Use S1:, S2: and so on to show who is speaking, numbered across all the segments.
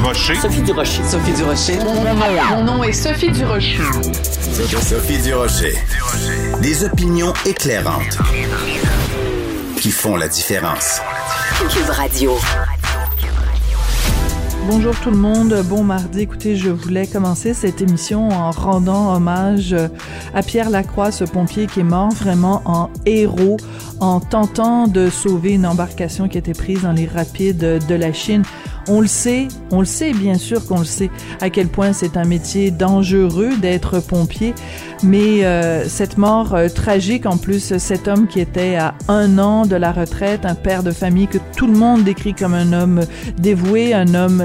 S1: Durocher.
S2: Sophie Durocher.
S3: Sophie Durocher.
S4: Mon nom est Sophie Durocher.
S5: Sophie Durocher. Des opinions éclairantes qui font la différence.
S2: Cube Radio.
S6: Bonjour tout le monde, bon mardi. Écoutez, je voulais commencer cette émission en rendant hommage à Pierre Lacroix, ce pompier qui est mort vraiment en héros en tentant de sauver une embarcation qui était prise dans les rapides de la Chine. On le sait, on le sait bien sûr qu'on le sait à quel point c'est un métier dangereux d'être pompier, mais euh, cette mort euh, tragique en plus, cet homme qui était à un an de la retraite, un père de famille que tout le monde décrit comme un homme dévoué, un homme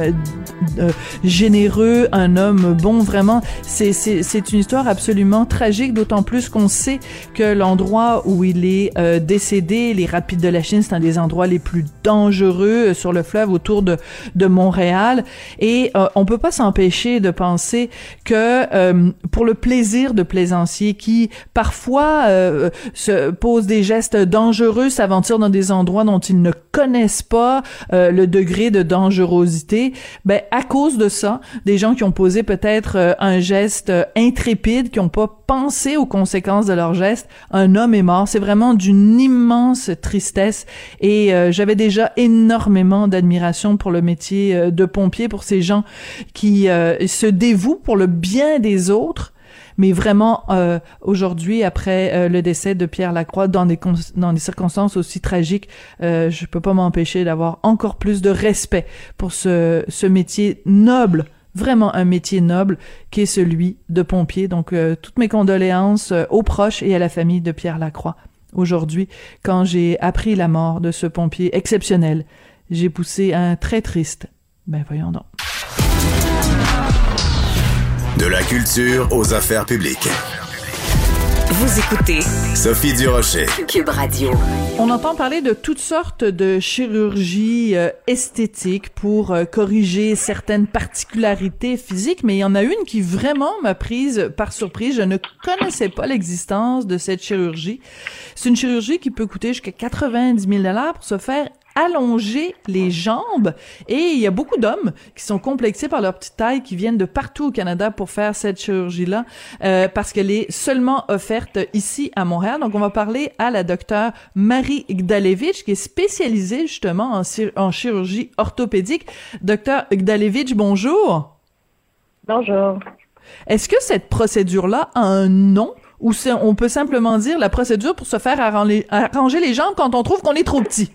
S6: euh, généreux, un homme bon, vraiment, c'est une histoire absolument tragique, d'autant plus qu'on sait que l'endroit où il est décédé, les rapides de la Chine, c'est un des endroits les plus dangereux sur le fleuve autour de de Montréal. Et euh, on peut pas s'empêcher de penser que euh, pour le plaisir de plaisanciers qui parfois euh, se posent des gestes dangereux, s'aventurent dans des endroits dont ils ne connaissent pas le degré de dangerosité, ben à cause de ça, des gens qui ont posé peut-être un geste intrépide, qui ont pas pensé aux conséquences de leur geste, un homme est mort. C'est vraiment d'une immense tristesse. Et j'avais déjà énormément d'admiration pour le métier euh, de pompier, pour ces gens qui euh, se dévouent pour le bien des autres. Mais vraiment euh, aujourd'hui après le décès de Pierre Lacroix dans des circonstances aussi tragiques euh, je peux pas m'empêcher d'avoir encore plus de respect pour ce ce métier noble vraiment un métier noble qui est celui de pompier donc toutes mes condoléances aux proches et à la famille de Pierre Lacroix aujourd'hui quand j'ai appris la mort de ce pompier exceptionnel j'ai poussé un très triste. Ben voyons donc.
S5: De la culture aux affaires publiques.
S2: Vous écoutez
S5: Sophie Durocher.
S2: Cube Radio.
S6: On entend parler de toutes sortes de chirurgies euh, esthétiques pour euh, corriger certaines particularités physiques, mais il y en a une qui vraiment m'a prise par surprise. Je ne connaissais pas l'existence de cette chirurgie. C'est une chirurgie qui peut coûter jusqu'à 90 000 dollars pour se faire allonger les jambes et il y a beaucoup d'hommes qui sont complexés par leur petite taille qui viennent de partout au Canada pour faire cette chirurgie-là euh, parce qu'elle est seulement offerte ici à Montréal. Donc on va parler à la docteure Marie Gdalevich qui est spécialisée justement en, en chirurgie orthopédique. Docteur Gdalevich, bonjour.
S7: Bonjour.
S6: Est-ce que cette procédure-là a un nom? Ou on peut simplement dire la procédure pour se faire arranger les jambes quand on trouve qu'on est trop petit?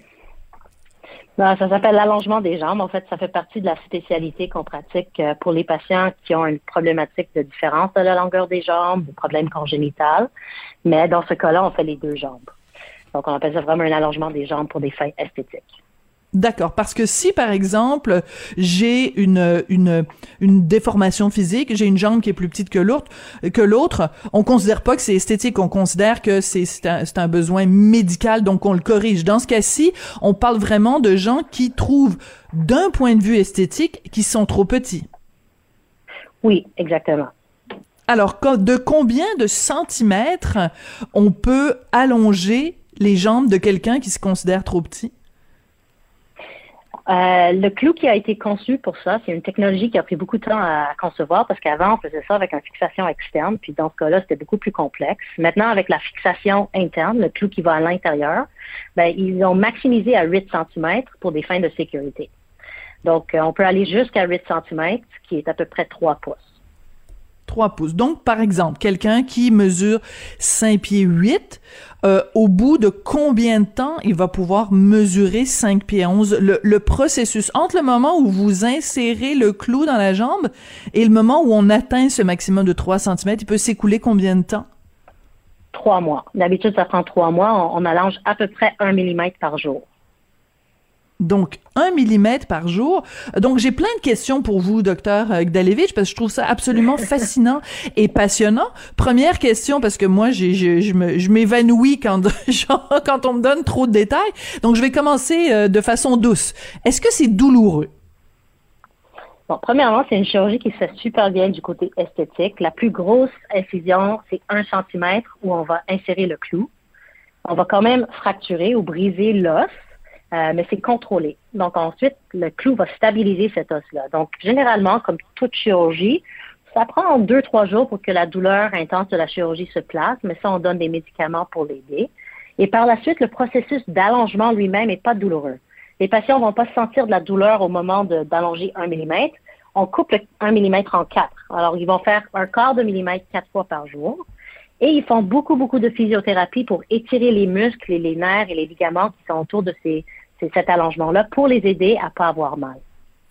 S7: Ben, ça s'appelle l'allongement des jambes. En fait, ça fait partie de la spécialité qu'on pratique euh, pour les patients qui ont une problématique de différence de la longueur des jambes, ou problème congénital. Mais dans ce cas-là, on fait les deux jambes. Donc, on appelle ça vraiment un allongement des jambes pour des fins esthétiques.
S6: D'accord, parce que si par exemple j'ai une une une déformation physique, j'ai une jambe qui est plus petite que l'autre, que l'autre, on considère pas que c'est esthétique, on considère que c'est c'est un, un, besoin médical, donc on le corrige. Dans ce cas-ci, on parle vraiment de gens qui trouvent d'un point de vue esthétique qui sont trop petits.
S7: Oui, exactement.
S6: Alors, de combien de centimètres on peut allonger les jambes de quelqu'un qui se considère trop petit?
S7: Euh, le clou qui a été conçu pour ça, c'est une technologie qui a pris beaucoup de temps à concevoir parce qu'avant, on faisait ça avec une fixation externe, puis dans ce cas-là, c'était beaucoup plus complexe. Maintenant, avec la fixation interne, le clou qui va à l'intérieur, ben, ils ont maximisé à 8 cm pour des fins de sécurité. Donc, euh, on peut aller jusqu'à 8 cm, qui est à peu près 3 pouces.
S6: 3 pouces. Donc, par exemple, quelqu'un qui mesure 5 pieds 8, euh, au bout de combien de temps il va pouvoir mesurer 5 pieds 11? Le, le, processus entre le moment où vous insérez le clou dans la jambe et le moment où on atteint ce maximum de 3 cm, il peut s'écouler combien de temps?
S7: Trois mois. D'habitude, ça prend trois mois. On, on allonge à peu près un millimètre par jour.
S6: Donc, un millimètre par jour. Donc, j'ai plein de questions pour vous, docteur euh, Gdalevich, parce que je trouve ça absolument fascinant et passionnant. Première question, parce que moi, j'ai, je, m'évanouis quand, quand on me donne trop de détails. Donc, je vais commencer euh, de façon douce. Est-ce que c'est douloureux?
S7: Bon, premièrement, c'est une chirurgie qui se fait super bien du côté esthétique. La plus grosse incision, c'est un centimètre où on va insérer le clou. On va quand même fracturer ou briser l'os, euh, mais c'est contrôlé. Donc ensuite, le clou va stabiliser cet os-là. Donc généralement, comme toute chirurgie, ça prend deux, trois jours pour que la douleur intense de la chirurgie se place, mais ça, on donne des médicaments pour l'aider. Et par la suite, le processus d'allongement lui-même n'est pas douloureux. Les patients vont pas sentir de la douleur au moment d'allonger un millimètre. On coupe un millimètre en quatre. Alors, ils vont faire un quart de millimètre quatre fois par jour. Et ils font beaucoup, beaucoup de physiothérapie pour étirer les muscles et les nerfs et les ligaments qui sont autour de ces, cet allongement-là pour les aider à pas avoir mal.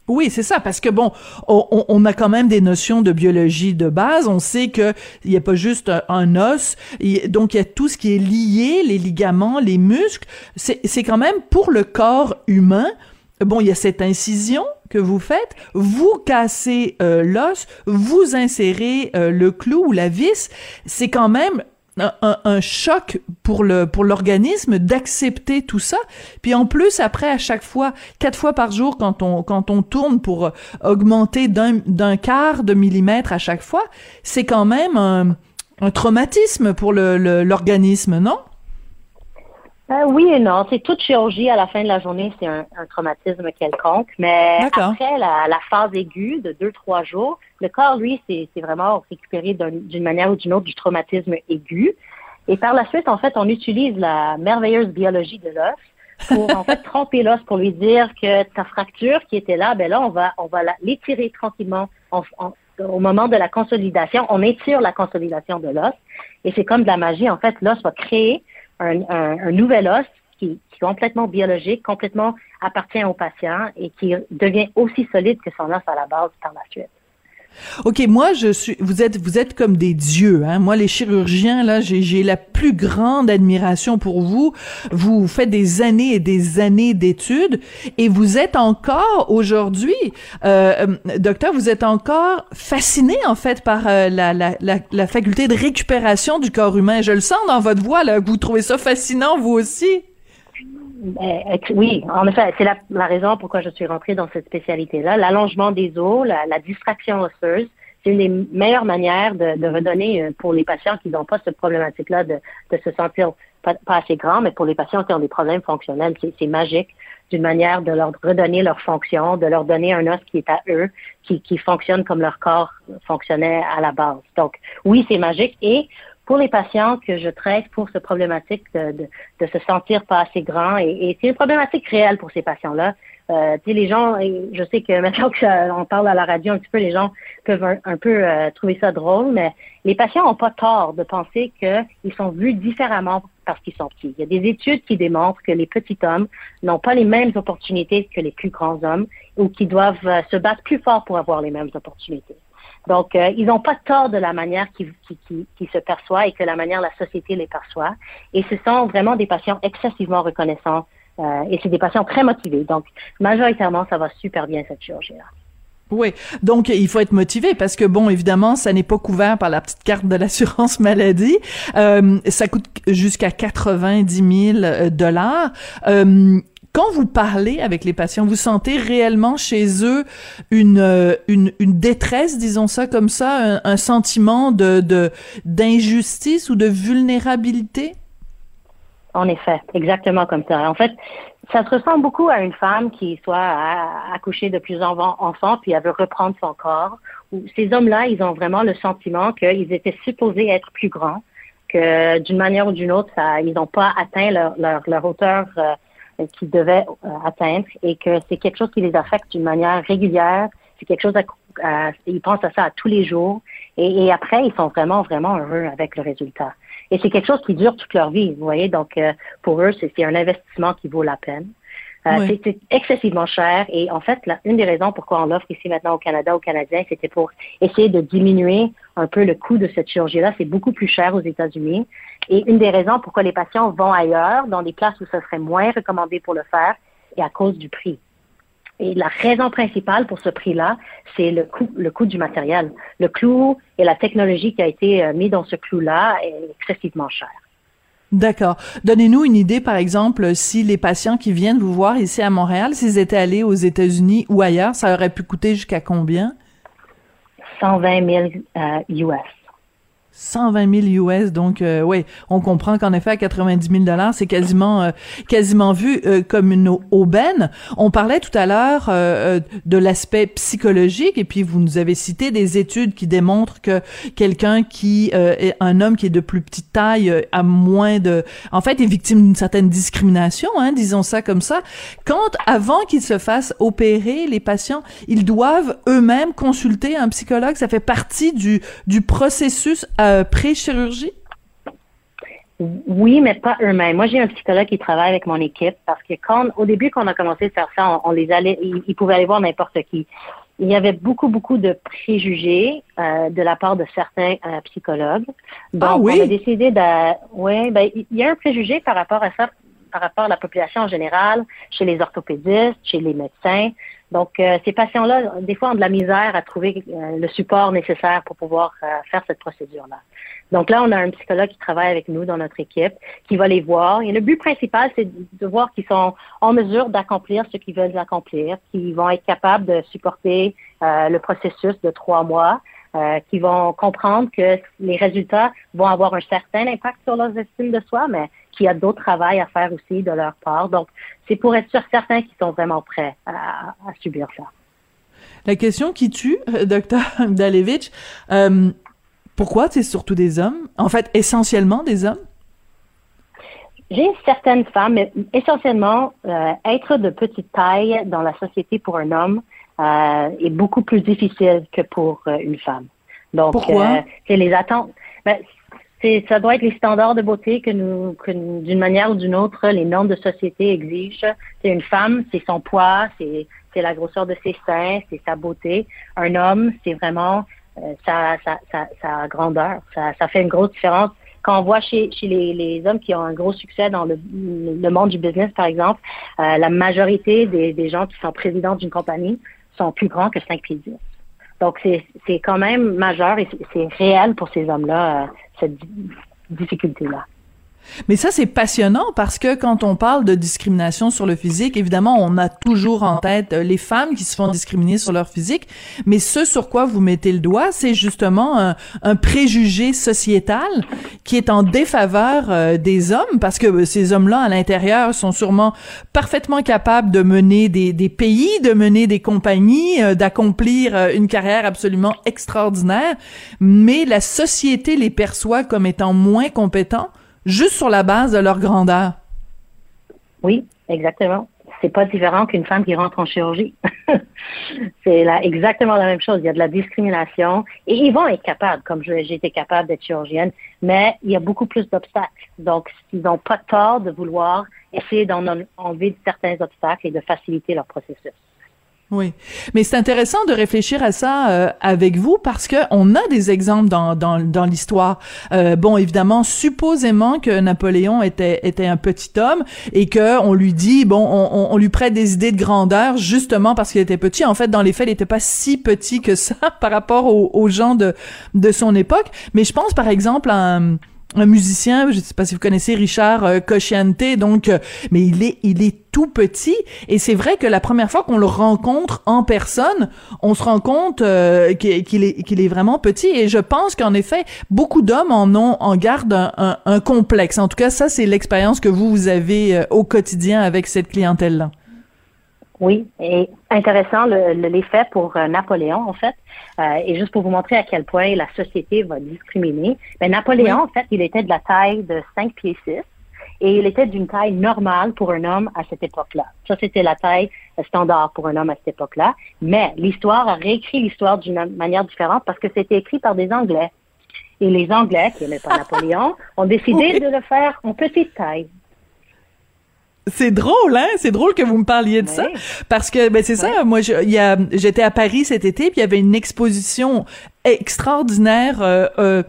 S6: Oui, c'est ça, parce que bon, on, a quand même des notions de biologie de base. On sait que il n'y a pas juste un, os, donc il y a tout ce qui est lié, les ligaments, les muscles. C'est quand même pour le corps humain. Bon, il y a cette incision que vous faites, vous cassez euh, l'os, vous insérez euh, le clou ou la vis. C'est quand même un, choc pour le pour l'organisme d'accepter tout ça. Puis en plus après à chaque fois quatre fois par jour quand on quand on tourne pour augmenter d'un d'un quart de millimètre à chaque fois, c'est quand même un, un traumatisme pour le l'organisme, non?
S7: Euh, oui et non. C'est toute chirurgie à la fin de la journée, c'est un, traumatisme quelconque. Mais après la, la, phase aiguë de deux, trois jours, le corps, lui, c'est vraiment récupéré d'une manière ou d'une autre du traumatisme aigu. Et par la suite, en fait, on utilise la merveilleuse biologie de l'os pour en fait tromper l'os pour lui dire que ta fracture qui était là, ben là, on va on va l'étirer tranquillement au moment de la consolidation. On étire la consolidation de l'os et c'est comme de la magie. En fait, l'os va créer un, nouvel os qui, qui, est complètement biologique, complètement appartient au patient et qui devient aussi solide que son os à la base par la suite.
S6: OK, moi je suis vous êtes vous êtes comme des dieux hein. Moi les chirurgiens là, j'ai la plus grande admiration pour vous. Vous faites des années et des années d'études et vous êtes encore aujourd'hui euh, euh docteur, vous êtes encore fasciné en fait par euh, la, la, la, la, faculté de récupération du corps humain. Je le sens dans votre voix là, vous trouvez ça fascinant vous aussi?
S7: Euh, oui, en effet, c'est la, raison pourquoi je suis rentrée dans cette spécialité-là. L'allongement des os, la, distraction osseuse, c'est une des meilleures manières de, redonner euh, pour les patients qui n'ont pas cette problématique-là de, se sentir pas, assez grand, mais pour les patients qui ont des problèmes fonctionnels, c'est magique d'une manière de leur redonner leur fonction, de leur donner un os qui est à eux, qui, qui fonctionne comme leur corps fonctionnait à la base. Donc, oui, c'est magique. Et pour les patients que je traite pour cette problématique de, se sentir pas assez grand. Et, et c'est une problématique réelle pour ces patients-là. Euh, les gens, je sais que maintenant qu'on parle à la radio un petit peu, les gens peuvent un, peu euh, trouver ça drôle, mais les patients n'ont pas tort de penser qu'ils sont vus différemment parce qu'ils sont petits. Il y a des études qui démontrent que les petits hommes n'ont pas les mêmes opportunités que les plus grands hommes ou qui doivent euh, se battre plus fort pour avoir les mêmes opportunités. Donc, euh, ils n'ont pas tort de la manière qui, qui, se perçoit et que la manière la société les perçoit. Et ce sont vraiment des patients excessivement reconnaissants euh, et c'est des patients très motivés. Donc, majoritairement, ça va super bien cette chirurgie-là.
S6: Oui, donc il faut être motivé parce que bon, évidemment, ça n'est pas couvert par la petite carte de l'assurance maladie. Euh, ça coûte jusqu'à 90 000 dollars. Quand vous parlez avec les patients, vous sentez réellement chez eux une, euh, une, détresse, disons ça comme ça, un, sentiment de, d'injustice ou de vulnérabilité?
S7: En effet, exactement comme ça. En fait, ça se ressemble beaucoup à une femme qui soit accouchée de plusieurs enfants puis elle veut reprendre son corps. Ces hommes-là, ils ont vraiment le sentiment qu'ils étaient supposés être plus grands, que d'une manière ou d'une autre, ils n'ont pas atteint leur, leur, hauteur euh, qu'ils devaient euh, atteindre et que c'est quelque chose qui les affecte d'une manière régulière. C'est quelque chose à, ils pensent à ça à tous les jours et, après ils sont vraiment vraiment heureux avec le résultat. Et c'est quelque chose qui dure toute leur vie, vous voyez? Donc euh, pour eux c'est un investissement qui vaut la peine. C'est excessivement cher et en fait, une des raisons pourquoi on l'offre ici maintenant au Canada, aux Canadiens, c'était pour essayer de diminuer un peu le coût de cette chirurgie-là. C'est beaucoup plus cher aux États-Unis et une des raisons pourquoi les patients vont ailleurs, dans des places où ce serait moins recommandé pour le faire, est à cause du prix. Et la raison principale pour ce prix-là, c'est le coût, le coût du matériel. Le clou et la technologie qui a été euh, mis dans ce clou-là est excessivement cher.
S6: D'accord. Donnez-nous une idée, par exemple, si les patients qui viennent vous voir ici à Montréal, s'ils étaient allés aux États-Unis ou ailleurs, ça aurait pu coûter jusqu'à combien?
S7: 120 000 US.
S6: 120 000 US, donc euh, oui, on comprend qu'en effet à 90 000 dollars, c'est quasiment euh, quasiment vu euh, comme une aubaine. On parlait tout à l'heure euh, de l'aspect psychologique, et puis vous nous avez cité des études qui démontrent que quelqu'un qui est un homme qui est de plus petite taille a moins de, en fait, est victime d'une certaine discrimination, hein, disons ça comme ça. Quand avant qu'ils se fassent opérer, les patients, ils doivent eux-mêmes consulter un psychologue. Ça fait partie du du processus euh, pré-chirurgie?
S7: Oui, mais pas eux-mêmes. Moi, j'ai un psychologue qui travaille avec mon équipe parce que quand, au début, quand on a commencé à faire ça, on, les allait, ils, pouvaient aller voir n'importe qui. Il y avait beaucoup, beaucoup de préjugés euh, de la part de certains euh, psychologues.
S6: Donc, ah oui?
S7: on a décidé de, ouais, ben, il y a un préjugé par rapport à ça, par rapport à la population en général, chez les orthopédistes, chez les médecins. Donc, euh, ces patients-là, des fois, ont de la misère à trouver euh, le support nécessaire pour pouvoir euh, faire cette procédure-là. Donc là, on a un psychologue qui travaille avec nous dans notre équipe, qui va les voir. Et le but principal, c'est de voir qu'ils sont en mesure d'accomplir ce qu'ils veulent accomplir, qu'ils vont être capables de supporter le processus de trois mois, qui vont comprendre que les résultats vont avoir un certain impact sur leur estime de soi, mais qu'il y a d'autres travail à faire aussi de leur part. Donc, c'est pour être sûr certains qui sont vraiment prêts à, subir ça.
S6: La question qui tue, euh, docteur Dalevich, euh, pourquoi c'est surtout des hommes? En fait, essentiellement des hommes?
S7: J'ai certaines femmes, mais essentiellement, euh, être de petite taille dans la société pour un homme est beaucoup plus difficile que pour une femme.
S6: Donc, Pourquoi?
S7: c'est les attentes. Ben, c'est ça doit être les standards de beauté que nous, que d'une manière ou d'une autre, les normes de société exigent. C'est une femme, c'est son poids, c'est c'est la grosseur de ses seins, c'est sa beauté. Un homme, c'est vraiment euh, sa, sa, sa, sa, grandeur. Ça, ça fait une grosse différence. Quand on voit chez, chez les, les hommes qui ont un gros succès dans le, le monde du business, par exemple, euh, la majorité des, des gens qui sont présidents d'une compagnie sont plus grands que 5 pieds 10. Donc, c'est quand même majeur et c'est réel pour ces hommes-là, euh, cette difficulté-là.
S6: Mais ça, c'est passionnant parce que quand on parle de discrimination sur le physique, évidemment, on a toujours en tête euh, les femmes qui se font discriminer sur leur physique, mais ce sur quoi vous mettez le doigt, c'est justement un, préjugé sociétal qui est en défaveur euh, des hommes parce que euh, ces hommes-là, à l'intérieur, sont sûrement parfaitement capables de mener des pays, de mener des compagnies, d'accomplir une carrière absolument extraordinaire, mais la société les perçoit comme étant moins compétents juste sur la base de leur grandeur.
S7: Oui, exactement. C'est pas différent qu'une femme qui rentre en chirurgie. c'est exactement la même chose. Il y a de la discrimination et ils vont être capables, comme j'ai été capable d'être chirurgienne, mais il y a beaucoup plus d'obstacles. Donc, ils n'ont pas tort de vouloir essayer d'en enlever certains obstacles et de faciliter leur processus.
S6: Oui, mais c'est intéressant de réfléchir à ça euh, avec vous parce que on a des exemples dans dans, dans l'histoire. Euh, bon, évidemment, supposément que Napoléon était était un petit homme et que on lui dit bon, on, on, lui prête des idées de grandeur justement parce qu'il était petit. En fait, dans les faits, il était pas si petit que ça par rapport aux, aux gens de de son époque. Mais je pense par exemple à un un musicien, je sais pas si vous connaissez Richard euh, donc euh, mais il est il est tout petit et c'est vrai que la première fois qu'on le rencontre en personne, on se rend compte euh, qu'il est qu'il est vraiment petit et je pense qu'en effet beaucoup d'hommes en ont en garde un, un, complexe. En tout cas, ça c'est l'expérience que vous vous avez euh, au quotidien avec cette clientèle là.
S7: Oui, et intéressant l'effet pour euh, Napoléon, en fait. Euh, et juste pour vous montrer à quel point la société va discriminer, mais Napoléon, en fait, il était de la taille de 5 pieds 6 et il était d'une taille normale pour un homme à cette époque-là. Ça, c'était la taille standard pour un homme à cette époque-là. Mais l'histoire a réécrit l'histoire d'une manière différente parce que c'était écrit par des Anglais. Et les Anglais, qui n'aimaient pas Napoléon, ont décidé de le faire en petite taille.
S6: C'est drôle, hein? C'est drôle que vous me parliez de ça. Parce que, ben, c'est ça. Moi, j'étais à Paris cet été, puis il y avait une exposition extraordinaire euh, euh,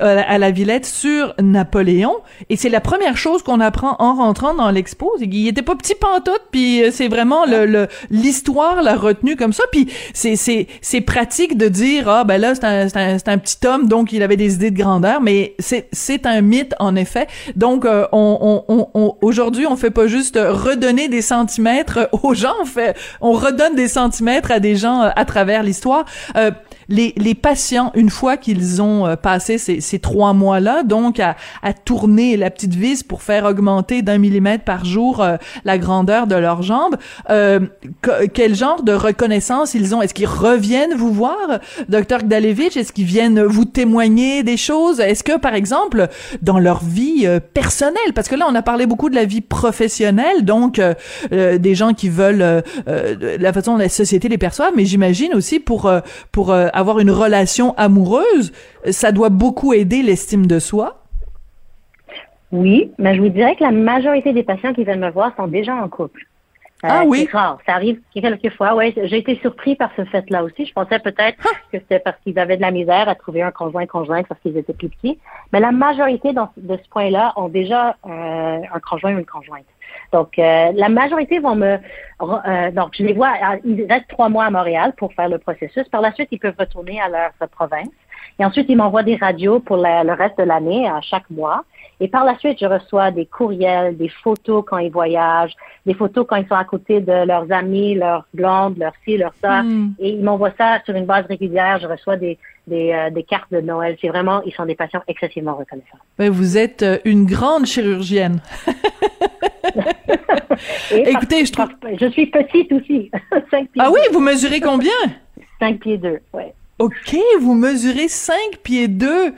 S6: à la Villette sur Napoléon. Et c'est la première chose qu'on apprend en rentrant dans l'expo. Il était pas petit pantoute puis euh, c'est vraiment le l'histoire l'a retenu comme ça. Puis c'est c'est c'est pratique de dire ah ben là c'est un c'est un, un, petit homme donc il avait des idées de grandeur. Mais c'est c'est un mythe en effet. Donc on, on, on, aujourd'hui on fait pas juste redonner des centimètres aux gens on fait on redonne des centimètres à des gens à travers l'histoire les, les patients, une fois qu'ils ont euh, passé ces, ces trois mois-là, donc à, à tourner la petite vis pour faire augmenter d'un millimètre par jour euh, la grandeur de leurs jambes, euh, quel genre de reconnaissance ils ont? Est-ce qu'ils reviennent vous voir, docteur Gdalevich? Est-ce qu'ils viennent vous témoigner des choses? Est-ce que, par exemple, dans leur vie euh, personnelle, parce que là, on a parlé beaucoup de la vie professionnelle, donc des gens qui veulent la façon dont la société les perçoit, mais j'imagine aussi pour pour avoir une relation amoureuse, ça doit beaucoup aider l'estime de soi?
S7: Oui, mais je vous dirais que la majorité des patients qui viennent me voir sont déjà en couple.
S6: Euh, ah oui?
S7: C'est rare. Ça arrive quelques fois. Ouais, j'ai été surpris par ce fait-là aussi. Je pensais peut-être ah! que c'était parce qu'ils avaient de la misère à trouver un conjoint conjoint parce qu'ils étaient plus petits. Mais la majorité dans, de ce point-là ont déjà euh, un conjoint ou une conjointe. Donc, euh, la majorité vont me... donc, je les vois, ils restent trois mois à Montréal pour faire le processus. Par la suite, ils peuvent retourner à leur province. Et ensuite, ils m'envoient des radios pour le reste de l'année, à chaque mois. Et par la suite, je reçois des courriels, des photos quand ils voyagent, des photos quand ils sont à côté de leurs amis, leurs blondes, leurs filles, leurs soeurs. Hmm. Et ils m'envoient ça sur une base régulière. Je reçois des, des, euh, des cartes de Noël. C'est vraiment, ils sont des patients excessivement reconnaissants.
S6: Vous êtes euh, une grande chirurgienne. Écoutez, je trouve...
S7: Je suis petite aussi.
S6: ah oui, vous mesurez combien?
S7: 5 pieds 2, oui.
S6: OK, vous mesurez 5 pieds 2.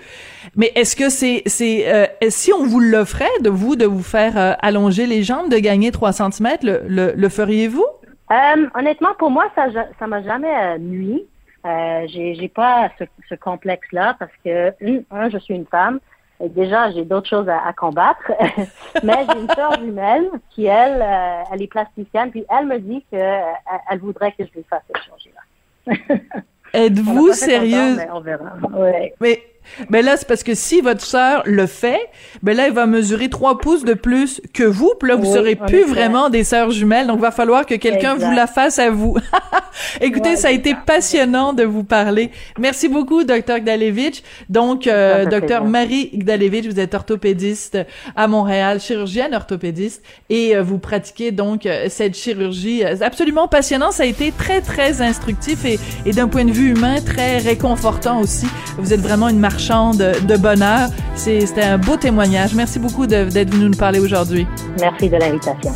S6: Mais est-ce que c'est c'est euh, si on vous l'offrait de vous de vous faire euh, allonger les jambes, de gagner 3 cm, le, le, le feriez-vous?
S7: Euh, Honnêtement, pour moi, ça ça m'a jamais nuit. Euh, j'ai j'ai pas ce, ce complexe là parce que un, je suis une femme. Et déjà, j'ai d'autres choses à, à combattre. Mais j'ai une sœur jumelle qui, elle, elle est plasticienne. Puis elle me dit que elle voudrait que je lui fasse cette chirurgie-là.
S6: Êtes-vous sérieuse?
S7: mais on verra. Ouais.
S6: Mais mais là, c'est parce que si votre sœur le fait, ben là, elle va mesurer trois pouces de plus que vous. Puis là, vous serez plus vraiment des sœurs jumelles. Donc, il va falloir que quelqu'un vous la fasse à vous. Écoutez, ça a été passionnant de vous parler. Merci beaucoup, docteur Gdalevich. Donc, euh, docteur Marie Gdalevich, vous êtes orthopédiste à Montréal, chirurgienne orthopédiste, et euh, vous pratiquez donc euh, cette chirurgie absolument passionnante. Ça a été très, très instructif et, et d'un point de vue humain, très réconfortant aussi. Vous êtes vraiment une marchande de bonheur. C'était un beau témoignage. Merci beaucoup d'être venu nous parler aujourd'hui.
S7: Merci de l'invitation.